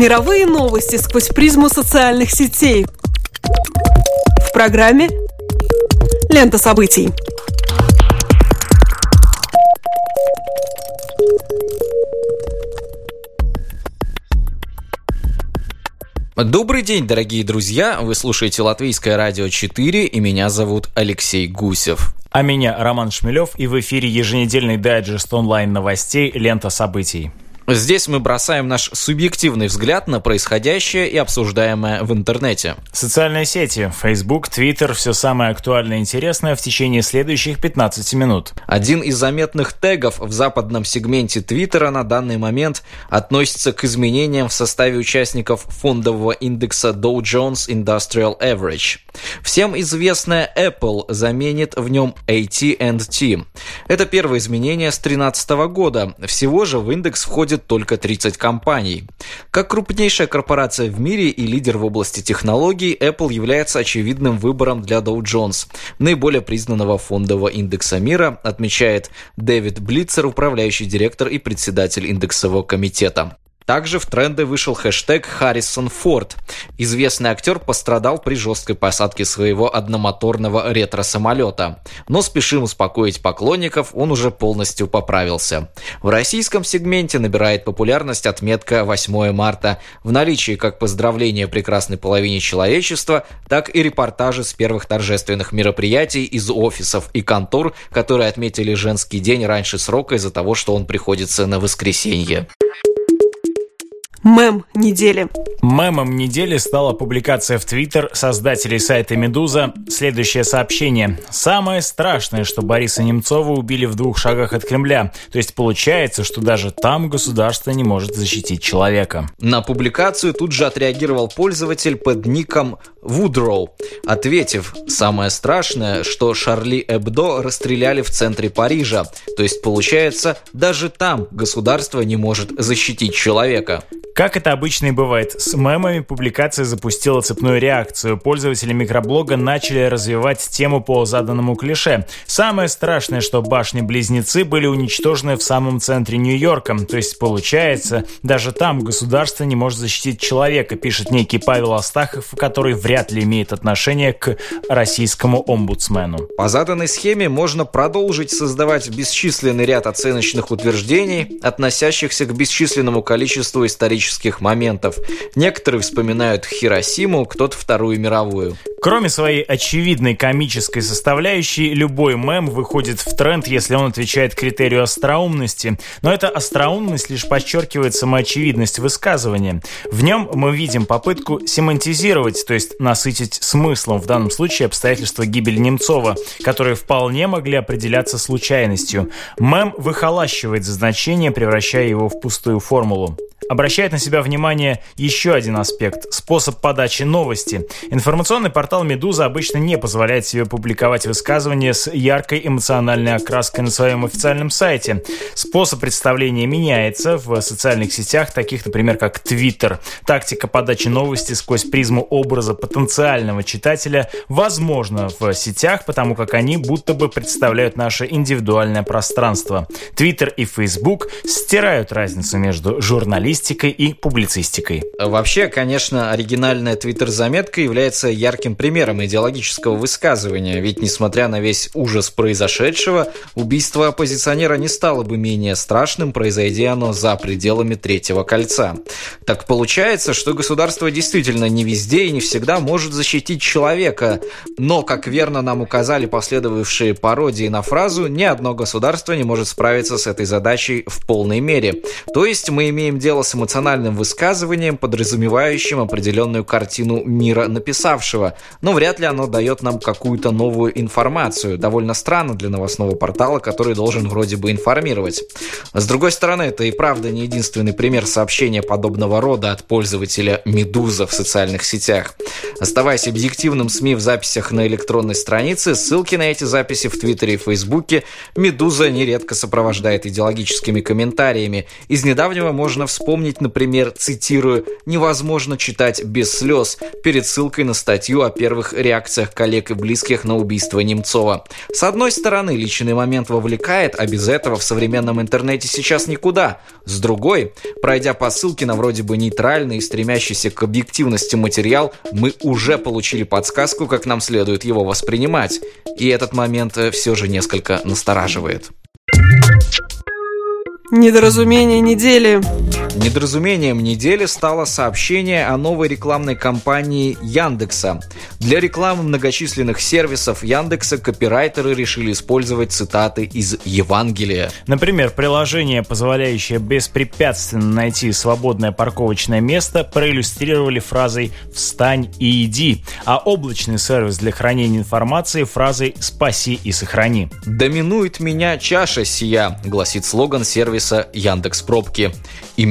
Мировые новости сквозь призму социальных сетей. В программе «Лента событий». Добрый день, дорогие друзья! Вы слушаете Латвийское радио 4, и меня зовут Алексей Гусев. А меня Роман Шмелев, и в эфире еженедельный дайджест онлайн-новостей «Лента событий». Здесь мы бросаем наш субъективный взгляд на происходящее и обсуждаемое в интернете. Социальные сети, Facebook, Twitter – все самое актуальное и интересное в течение следующих 15 минут. Один из заметных тегов в западном сегменте Твиттера на данный момент относится к изменениям в составе участников фондового индекса Dow Jones Industrial Average. Всем известная Apple заменит в нем AT&T. Это первое изменение с 2013 года. Всего же в индекс входит входит только 30 компаний. Как крупнейшая корпорация в мире и лидер в области технологий, Apple является очевидным выбором для Dow Jones, наиболее признанного фондового индекса мира, отмечает Дэвид Блицер, управляющий директор и председатель индексового комитета. Также в тренды вышел хэштег «Харрисон Форд». Известный актер пострадал при жесткой посадке своего одномоторного ретро-самолета. Но спешим успокоить поклонников, он уже полностью поправился. В российском сегменте набирает популярность отметка 8 марта. В наличии как поздравления прекрасной половине человечества, так и репортажи с первых торжественных мероприятий из офисов и контор, которые отметили женский день раньше срока из-за того, что он приходится на воскресенье. Мем недели. Мемом недели стала публикация в Твиттер создателей сайта «Медуза». Следующее сообщение. «Самое страшное, что Бориса Немцова убили в двух шагах от Кремля. То есть получается, что даже там государство не может защитить человека». На публикацию тут же отреагировал пользователь под ником Вудроу, ответив «Самое страшное, что Шарли Эбдо расстреляли в центре Парижа. То есть получается, даже там государство не может защитить человека». Как это обычно и бывает, с мемами публикация запустила цепную реакцию. Пользователи микроблога начали развивать тему по заданному клише. Самое страшное, что башни-близнецы были уничтожены в самом центре Нью-Йорка. То есть, получается, даже там государство не может защитить человека, пишет некий Павел Астахов, который вряд ли имеет отношение к российскому омбудсмену. По заданной схеме можно продолжить создавать бесчисленный ряд оценочных утверждений, относящихся к бесчисленному количеству исторических исторических моментов. Некоторые вспоминают Хиросиму, кто-то Вторую мировую. Кроме своей очевидной комической составляющей, любой мем выходит в тренд, если он отвечает критерию остроумности. Но эта остроумность лишь подчеркивает самоочевидность высказывания. В нем мы видим попытку семантизировать, то есть насытить смыслом, в данном случае обстоятельства гибели Немцова, которые вполне могли определяться случайностью. Мем выхолащивает значение, превращая его в пустую формулу обращает на себя внимание еще один аспект – способ подачи новости. Информационный портал «Медуза» обычно не позволяет себе публиковать высказывания с яркой эмоциональной окраской на своем официальном сайте. Способ представления меняется в социальных сетях, таких, например, как Twitter. Тактика подачи новости сквозь призму образа потенциального читателя возможна в сетях, потому как они будто бы представляют наше индивидуальное пространство. Twitter и Facebook стирают разницу между журналистикой журналистикой и публицистикой. Вообще, конечно, оригинальная твиттер-заметка является ярким примером идеологического высказывания, ведь, несмотря на весь ужас произошедшего, убийство оппозиционера не стало бы менее страшным, произойдя оно за пределами Третьего кольца. Так получается, что государство действительно не везде и не всегда может защитить человека, но, как верно нам указали последовавшие пародии на фразу, ни одно государство не может справиться с этой задачей в полной мере. То есть мы имеем дело с с эмоциональным высказыванием, подразумевающим определенную картину мира написавшего, но вряд ли оно дает нам какую-то новую информацию. Довольно странно для новостного портала, который должен вроде бы информировать. С другой стороны, это и правда не единственный пример сообщения подобного рода от пользователя «Медуза» в социальных сетях. Оставаясь объективным СМИ в записях на электронной странице, ссылки на эти записи в Твиттере и Фейсбуке «Медуза» нередко сопровождает идеологическими комментариями. Из недавнего можно вспомнить вспомнить, например, цитирую, «невозможно читать без слез» перед ссылкой на статью о первых реакциях коллег и близких на убийство Немцова. С одной стороны, личный момент вовлекает, а без этого в современном интернете сейчас никуда. С другой, пройдя по ссылке на вроде бы нейтральный и стремящийся к объективности материал, мы уже получили подсказку, как нам следует его воспринимать. И этот момент э, все же несколько настораживает. Недоразумение недели. Недоразумением недели стало сообщение о новой рекламной кампании Яндекса. Для рекламы многочисленных сервисов Яндекса копирайтеры решили использовать цитаты из Евангелия. Например, приложение, позволяющее беспрепятственно найти свободное парковочное место, проиллюстрировали фразой «встань и иди», а облачный сервис для хранения информации фразой «спаси и сохрани». «Доминует меня чаша сия», гласит слоган сервиса Яндекс Пробки.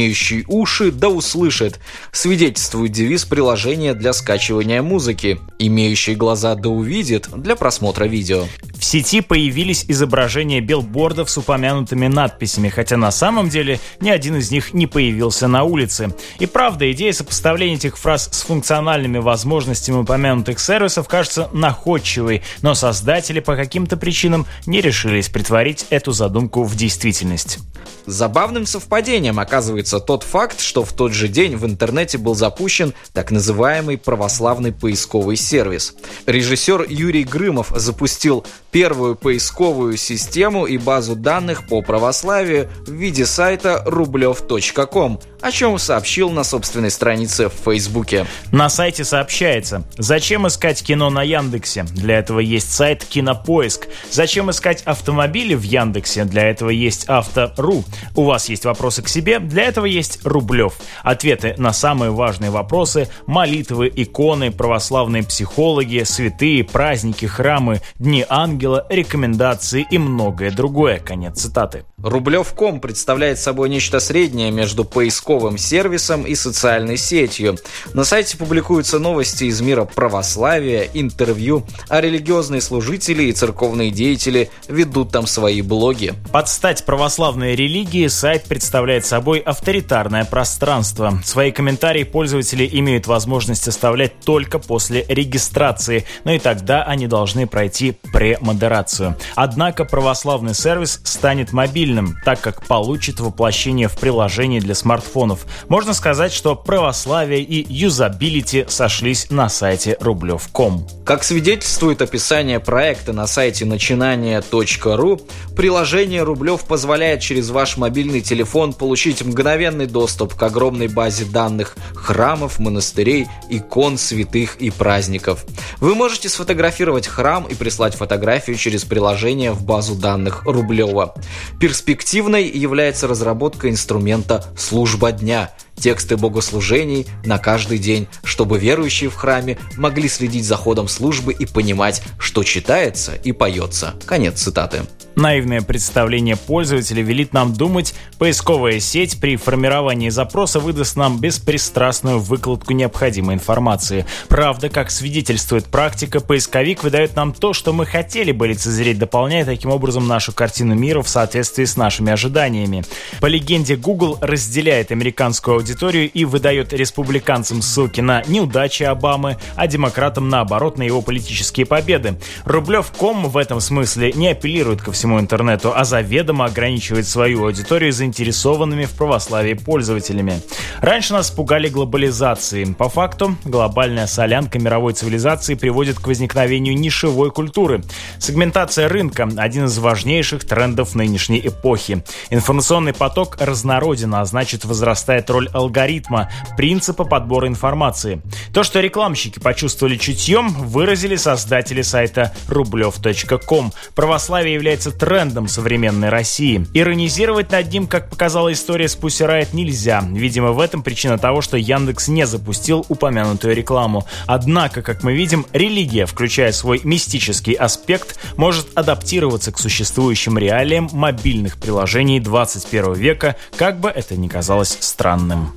Имеющий уши да услышит, свидетельствует девиз приложения для скачивания музыки. Имеющий глаза да увидит для просмотра видео. В сети появились изображения билбордов с упомянутыми надписями, хотя на самом деле ни один из них не появился на улице. И правда, идея сопоставления этих фраз с функциональными возможностями упомянутых сервисов кажется находчивой, но создатели по каким-то причинам не решились притворить эту задумку в действительность. Забавным совпадением оказывается тот факт, что в тот же день в интернете был запущен так называемый православный поисковый сервис. Режиссер Юрий Грымов запустил первую поисковую систему и базу данных по православию в виде сайта рублев.ком, о чем сообщил на собственной странице в Фейсбуке. На сайте сообщается, зачем искать кино на Яндексе? Для этого есть сайт Кинопоиск. Зачем искать автомобили в Яндексе? Для этого есть Авто.ру. У вас есть вопросы к себе? Для этого есть Рублев. Ответы на самые важные вопросы, молитвы, иконы, православные психологи, святые, праздники, храмы, дни ангела, рекомендации и многое другое. Конец цитаты. Рублев.ком представляет собой нечто среднее между поисковым сервисом и социальной сетью. На сайте публикуются новости из мира православия, интервью, а религиозные служители и церковные деятели ведут там свои блоги. Под стать православной религии сайт представляет собой авторитарное пространство. Свои комментарии пользователи имеют возможность оставлять только после регистрации, но и тогда они должны пройти премодерацию. Однако православный сервис станет мобильным так как получит воплощение в приложении для смартфонов. Можно сказать, что православие и юзабилити сошлись на сайте рублев.ком. Как свидетельствует описание проекта на сайте начинания.ру, приложение Рублев позволяет через ваш мобильный телефон получить мгновенный доступ к огромной базе данных храмов, монастырей, икон, святых и праздников. Вы можете сфотографировать храм и прислать фотографию через приложение в базу данных Рублева. Перспективной является разработка инструмента «Служба дня», тексты богослужений на каждый день, чтобы верующие в храме могли следить за ходом службы и понимать, что читается и поется. Конец цитаты. Наивное представление пользователя велит нам думать, поисковая сеть при формировании запроса выдаст нам беспристрастную выкладку необходимой информации. Правда, как свидетельствует практика, поисковик выдает нам то, что мы хотели бы лицезреть, дополняя таким образом нашу картину мира в соответствии с нашими ожиданиями. По легенде, Google разделяет американскую аудиторию и выдает республиканцам ссылки на неудачи Обамы, а демократам наоборот на его политические победы. Рублев.ком в этом смысле не апеллирует ко всему интернету, а заведомо ограничивает свою аудиторию заинтересованными в православии пользователями. Раньше нас пугали глобализацией. По факту, глобальная солянка мировой цивилизации приводит к возникновению нишевой культуры. Сегментация рынка – один из важнейших трендов нынешней эпохи. Информационный поток разнороден, а значит возрастает роль алгоритма, принципа подбора информации. То, что рекламщики почувствовали чутьем, выразили создатели сайта рублев.ком. Православие является трендом современной России. Иронизировать над ним, как показала история с Pussy нельзя. Видимо, в этом причина того, что Яндекс не запустил упомянутую рекламу. Однако, как мы видим, религия, включая свой мистический аспект, может адаптироваться к существующим реалиям мобильных приложений 21 века, как бы это ни казалось странным.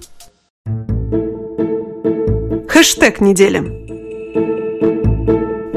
Хэштег недели.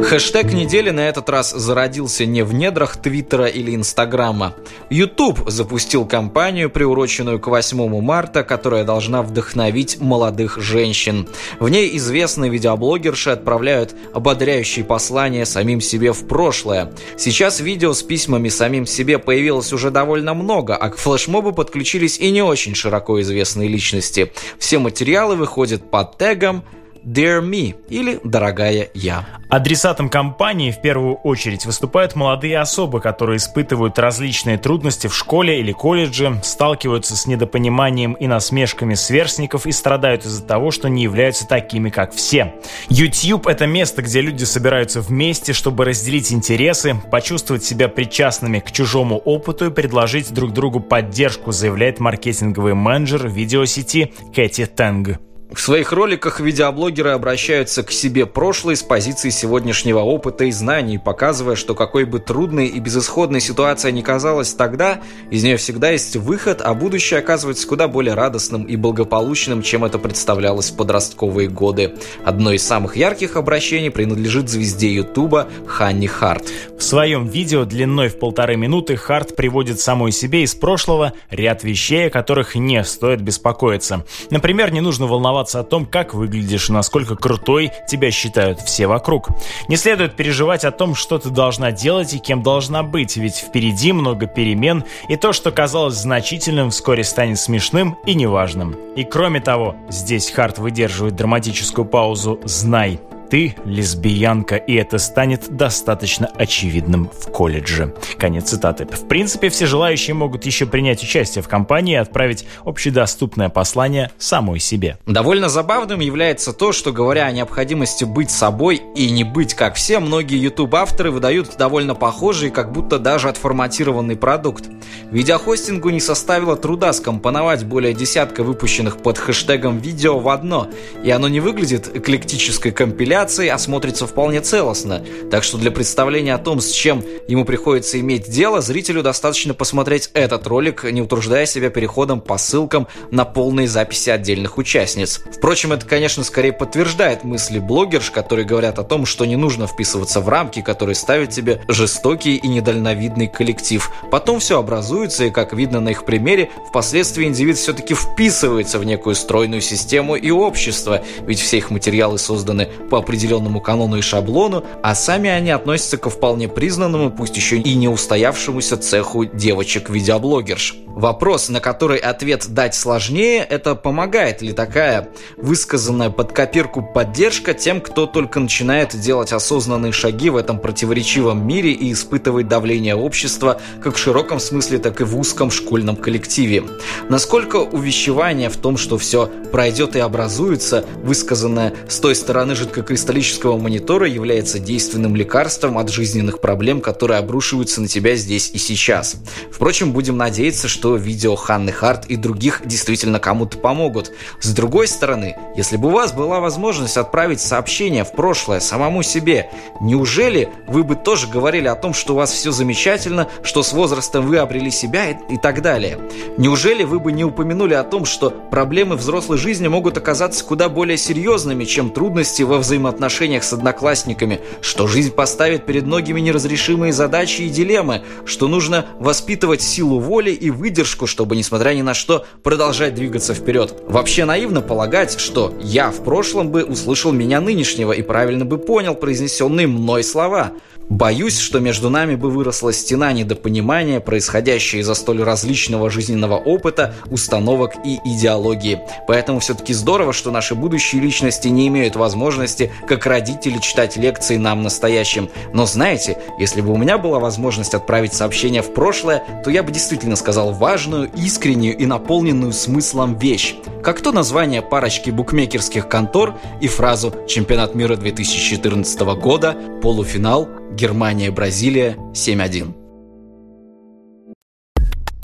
Хэштег недели на этот раз зародился не в недрах Твиттера или Инстаграма. YouTube запустил кампанию, приуроченную к 8 марта, которая должна вдохновить молодых женщин. В ней известные видеоблогерши отправляют ободряющие послания самим себе в прошлое. Сейчас видео с письмами самим себе появилось уже довольно много, а к флешмобу подключились и не очень широко известные личности. Все материалы выходят под тегом Dear Me или Дорогая Я. Адресатом компании в первую очередь выступают молодые особы, которые испытывают различные трудности в школе или колледже, сталкиваются с недопониманием и насмешками сверстников и страдают из-за того, что не являются такими, как все. YouTube — это место, где люди собираются вместе, чтобы разделить интересы, почувствовать себя причастными к чужому опыту и предложить друг другу поддержку, заявляет маркетинговый менеджер видеосети Кэти Тэнг. В своих роликах видеоблогеры обращаются к себе прошлой с позиции сегодняшнего опыта и знаний, показывая, что какой бы трудной и безысходной ситуация ни казалась тогда, из нее всегда есть выход, а будущее оказывается куда более радостным и благополучным, чем это представлялось в подростковые годы. Одно из самых ярких обращений принадлежит звезде Ютуба Ханни Харт. В своем видео длиной в полторы минуты Харт приводит самой себе из прошлого ряд вещей, о которых не стоит беспокоиться. Например, не нужно волноваться волноваться о том, как выглядишь и насколько крутой тебя считают все вокруг. Не следует переживать о том, что ты должна делать и кем должна быть, ведь впереди много перемен, и то, что казалось значительным, вскоре станет смешным и неважным. И кроме того, здесь Харт выдерживает драматическую паузу «Знай, ты лесбиянка, и это станет достаточно очевидным в колледже. Конец цитаты. В принципе, все желающие могут еще принять участие в кампании и отправить общедоступное послание самой себе. Довольно забавным является то, что говоря о необходимости быть собой и не быть как все, многие YouTube-авторы выдают довольно похожий, как будто даже отформатированный продукт. Видеохостингу не составило труда скомпоновать более десятка выпущенных под хэштегом видео в одно, и оно не выглядит эклектической компиляцией, манипуляций, а смотрится вполне целостно. Так что для представления о том, с чем ему приходится иметь дело, зрителю достаточно посмотреть этот ролик, не утруждая себя переходом по ссылкам на полные записи отдельных участниц. Впрочем, это, конечно, скорее подтверждает мысли блогерш, которые говорят о том, что не нужно вписываться в рамки, которые ставят тебе жестокий и недальновидный коллектив. Потом все образуется, и, как видно на их примере, впоследствии индивид все-таки вписывается в некую стройную систему и общество, ведь все их материалы созданы по определенному канону и шаблону, а сами они относятся ко вполне признанному, пусть еще и не устоявшемуся цеху девочек-видеоблогерш. Вопрос, на который ответ дать сложнее, это помогает ли такая высказанная под копирку поддержка тем, кто только начинает делать осознанные шаги в этом противоречивом мире и испытывает давление общества как в широком смысле, так и в узком школьном коллективе. Насколько увещевание в том, что все пройдет и образуется, высказанное с той стороны жидкокристаллического кристаллического монитора является действенным лекарством от жизненных проблем, которые обрушиваются на тебя здесь и сейчас. Впрочем, будем надеяться, что видео Ханны Харт и других действительно кому-то помогут. С другой стороны, если бы у вас была возможность отправить сообщение в прошлое самому себе, неужели вы бы тоже говорили о том, что у вас все замечательно, что с возрастом вы обрели себя и, и так далее? Неужели вы бы не упомянули о том, что проблемы взрослой жизни могут оказаться куда более серьезными, чем трудности во взаимоотношениях с одноклассниками, что жизнь поставит перед многими неразрешимые задачи и дилеммы, что нужно воспитывать силу воли и выдержку, чтобы, несмотря ни на что, продолжать двигаться вперед. Вообще наивно полагать, что я в прошлом бы услышал меня нынешнего и правильно бы понял произнесенные мной слова – Боюсь, что между нами бы выросла стена недопонимания, происходящая из-за столь различного жизненного опыта, установок и идеологии. Поэтому все-таки здорово, что наши будущие личности не имеют возможности, как родители, читать лекции нам настоящим. Но знаете, если бы у меня была возможность отправить сообщение в прошлое, то я бы действительно сказал важную, искреннюю и наполненную смыслом вещь. Как то название парочки букмекерских контор и фразу «Чемпионат мира 2014 года», полуфинал – Германия, Бразилия 7-1.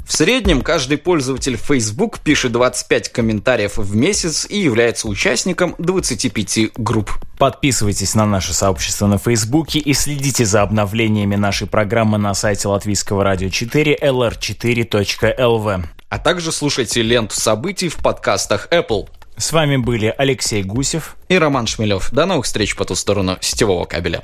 В среднем каждый пользователь Facebook пишет 25 комментариев в месяц и является участником 25 групп. Подписывайтесь на наше сообщество на Фейсбуке и следите за обновлениями нашей программы на сайте латвийского радио 4 lr4.lv. А также слушайте ленту событий в подкастах Apple. С вами были Алексей Гусев и Роман Шмелев. До новых встреч по ту сторону сетевого кабеля.